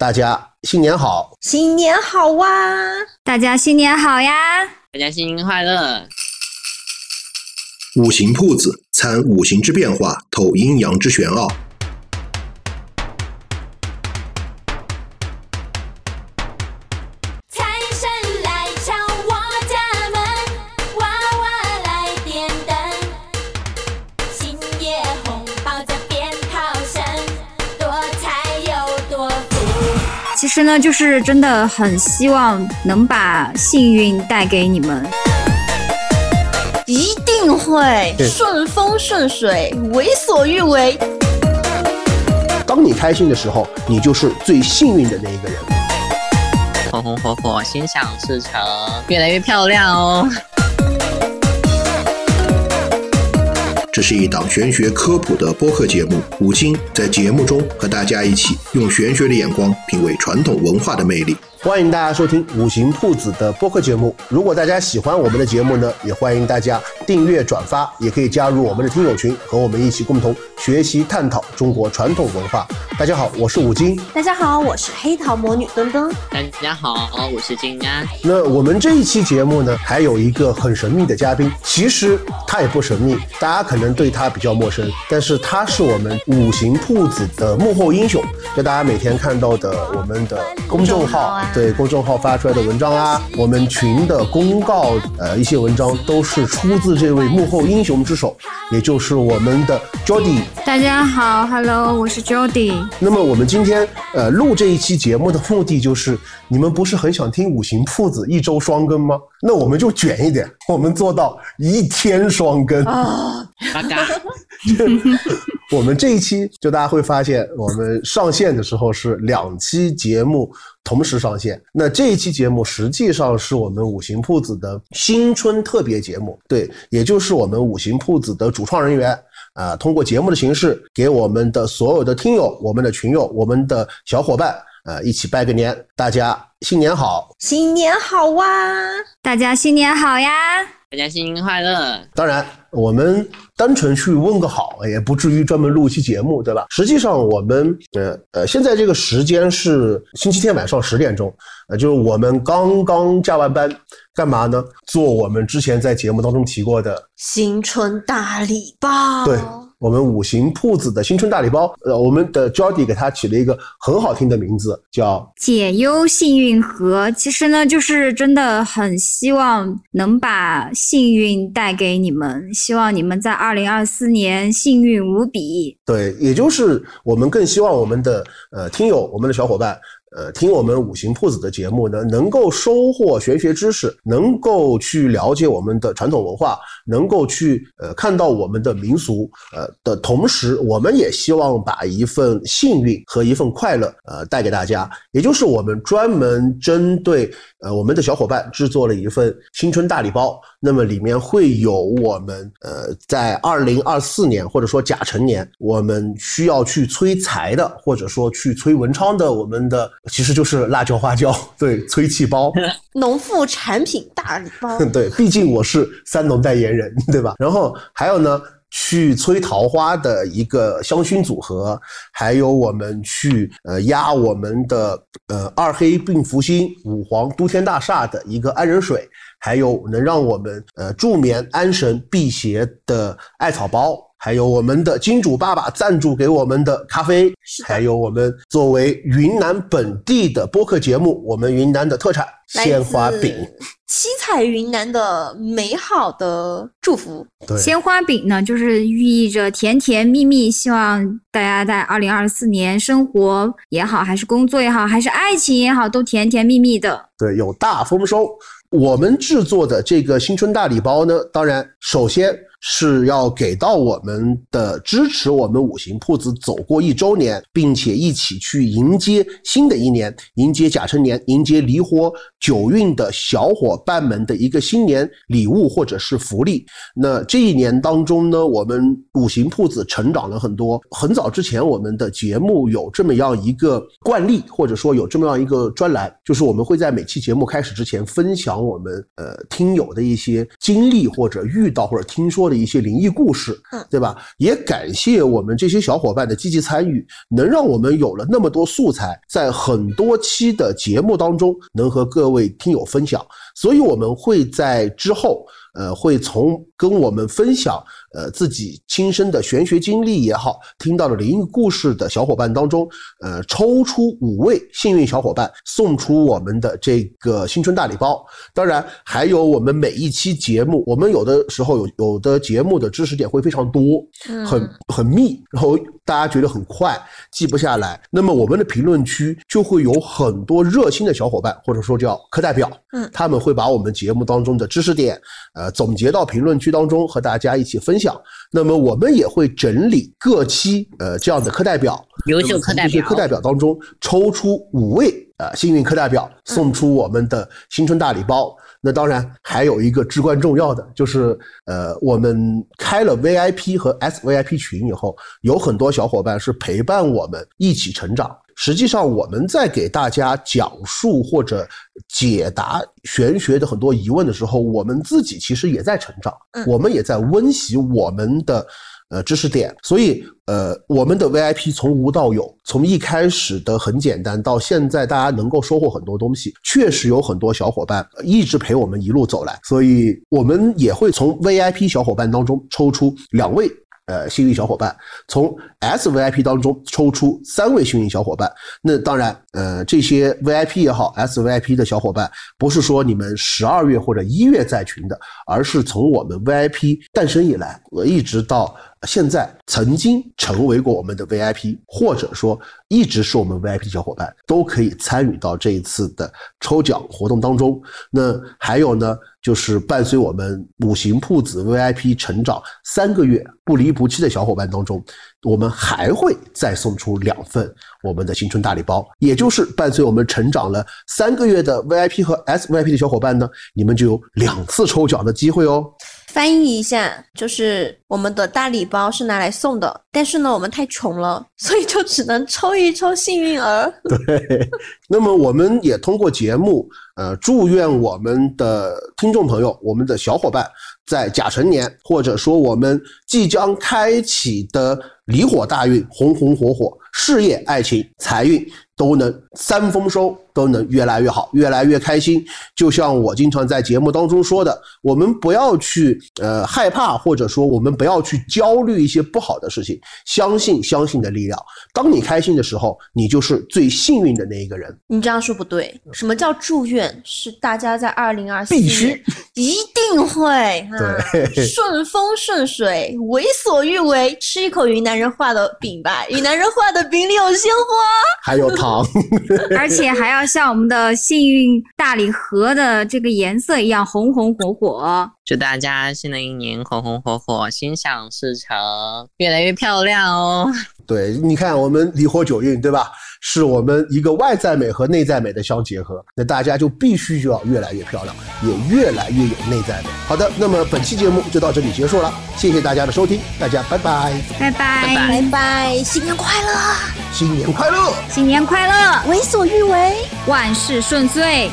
大家新年好！新年好哇！大家新年好呀！大家新年快乐！五行铺子参五行之变化，透阴阳之玄奥。其实呢，就是真的很希望能把幸运带给你们。一定会顺风顺水，为所欲为。当你开心的时候，你就是最幸运的那一个人。红红火火，心想事成，越来越漂亮哦！这是一档玄学科普的播客节目，五金在节目中和大家一起用玄学的眼光品味传统文化的魅力。欢迎大家收听五行铺子的播客节目。如果大家喜欢我们的节目呢，也欢迎大家订阅、转发，也可以加入我们的听友群，和我们一起共同学习、探讨中国传统文化。大家好，我是五金。大家好，我是黑桃魔女墩墩。大家好，我是金安。那我们这一期节目呢，还有一个很神秘的嘉宾，其实他也不神秘，大家可能对他比较陌生，但是他是我们五行铺子的幕后英雄，就大家每天看到的我们的公众号。啊对公众号发出来的文章啊，我们群的公告，呃，一些文章都是出自这位幕后英雄之手，也就是我们的 Jody。大家好，Hello，我是 Jody。那么我们今天呃录这一期节目的目的就是，你们不是很想听五行铺子一周双更吗？那我们就卷一点，我们做到一天双更。八嘎，我们这一期就大家会发现，我们上线的时候是两期节目同时上线。那这一期节目实际上是我们五行铺子的新春特别节目，对，也就是我们五行铺子的主创人员。啊、通过节目的形式，给我们的所有的听友、我们的群友、我们的小伙伴，呃，一起拜个年，大家新年好！新年好哇！大家新年好呀！大家新年快乐！当然，我们单纯去问个好，也不至于专门录一期节目，对吧？实际上，我们呃呃，现在这个时间是星期天晚上十点钟，呃，就是我们刚刚加完班，干嘛呢？做我们之前在节目当中提过的，新春大礼包。对我们五行铺子的新春大礼包。呃，我们的 Jody 给它起了一个很好听的名字，叫解忧幸运盒，其实呢，就是真的很希望能把幸运带给你们，希望你们在二零二四年幸运无比。对，也就是我们更希望我们的呃听友、我们的小伙伴，呃，听我们五行铺子的节目呢，能够收获玄学知识，能够去了解我们的传统文化，能够去呃看到我们的民俗，呃的同时，我们也希望把一份幸运和一份快乐呃带给大家。也就是我们专门针对呃我们的小伙伴制作了一份新春大礼包，那么里面会有我们呃在二零二四年或者说甲辰年，我们需要去催财的，或者说去催文昌的，我们的其实就是辣椒花椒，对，催气包。农副产品大礼包。对，毕竟我是三农代言人，对吧？然后还有呢，去催桃花的一个香薰组合，还有我们去呃压我们的呃二黑病福星、五黄都天大厦的一个安仁水，还有能让我们呃助眠安神辟邪的艾草包。还有我们的金主爸爸赞助给我们的咖啡，还有我们作为云南本地的播客节目，我们云南的特产来鲜花饼。七彩云南的美好的祝福。对，鲜花饼呢，就是寓意着甜甜蜜蜜，希望大家在二零二四年生活也好，还是工作也好，还是爱情也好，都甜甜蜜蜜的。对，有大丰收。我们制作的这个新春大礼包呢，当然首先是要给到我们的支持我们五行铺子走过一周年，并且一起去迎接新的一年，迎接甲辰年，迎接离火九运的小伙伴们的一个新年礼物或者是福利。那这一年当中呢，我们五行铺子成长了很多。很早之前，我们的节目有这么样一个惯例，或者说有这么样一个专栏，就是我们会在每期节目开始之前分享我们呃听友的一些经历或者遇到或者听说的一些灵异故事，嗯对吧？也感谢我们这些小伙伴的积极参与，能让我们有了那么多素材，在很多期的节目当中能和各位听友分享。所以我们会在之后，呃，会从跟我们分享呃自己亲身的玄学经历也好，听到的灵异故事的小伙伴当中，呃，抽出五位幸运小伙伴，送出我们的这个新春大礼包。当然，还有我们每一期节目，我们有的时候有有的节目的知识点会非常多，很很密，然后大家觉得很快记不下来。那么我们的评论区就会有很多热心的小伙伴，或者说叫课代表，嗯他们会把我们节目当中的知识点，呃，总结到评论区当中和大家一起分享。那么我们也会整理各期呃这样的课代表，优秀课代表课代表当中抽出五位呃幸运课代表，送出我们的新春大礼包。那当然还有一个至关重要的，就是呃，我们开了 VIP 和 SVIP 群以后，有很多小伙伴是陪伴我们一起成长。实际上，我们在给大家讲述或者解答玄学的很多疑问的时候，我们自己其实也在成长，嗯我们也在温习我们的呃知识点。所以，呃，我们的 VIP 从无到有，从一开始的很简单，到现在大家能够收获很多东西，确实有很多小伙伴一直陪我们一路走来。所以，我们也会从 VIP 小伙伴当中抽出两位。呃，幸运小伙伴从 SVIP 当中抽出三位幸运小伙伴。那当然，呃，这些 VIP 也好，SVIP 的小伙伴，不是说你们十二月或者一月在群的，而是从我们 VIP 诞生以来，我一直到现在曾经成为过我们的 VIP，或者说一直是我们 VIP 小伙伴，都可以参与到这一次的抽奖活动当中。那还有呢，就是伴随我们五行铺子 VIP 成长三个月不离不弃的小伙伴当中，我们还会再送出两份我们的新春大礼包，也就是伴随我们成长了三个月的 VIP 和 SVIP 的小伙伴呢，你们就有两次抽奖的机会哦。翻译一下，就是我们的大礼包是拿来送的，但是呢，我们太穷了，所以就只能抽一抽幸运儿。对，那么我们也通过节目，呃，祝愿我们的听众朋友、我们的小伙伴，在甲辰年，或者说我们即将开启的离火大运，红红火火，事业、爱情、财运都能三丰收，都能越来越好，越来越开心。就像我经常在节目当中说的，我们不要去呃害怕，或者说我们不要去焦虑一些不好的事情，相信相信的力量。当你开心的时候，你就是最幸运的那一个人。你这样说不对，什么叫祝愿？是大家在二零二四必须年一定会啊顺风顺水，为所欲为。吃一口云南人画的饼吧，云南人画的饼里有鲜花。还有糖，而且还要像我们的幸运大礼盒的这个颜色一样红红火火。祝大家新的一年红红火火，心想事成，越来越漂亮哦！对，你看我们离火九运，对吧？是我们一个外在美和内在美的相结合，那大家就必须就要越来越漂亮，也越来越有内在美。好的，那么本期节目就到这里结束了，谢谢大家的收听，大家拜拜，拜拜，拜拜，新年快乐，新年快乐！新年快乐，为所欲为。万事顺遂。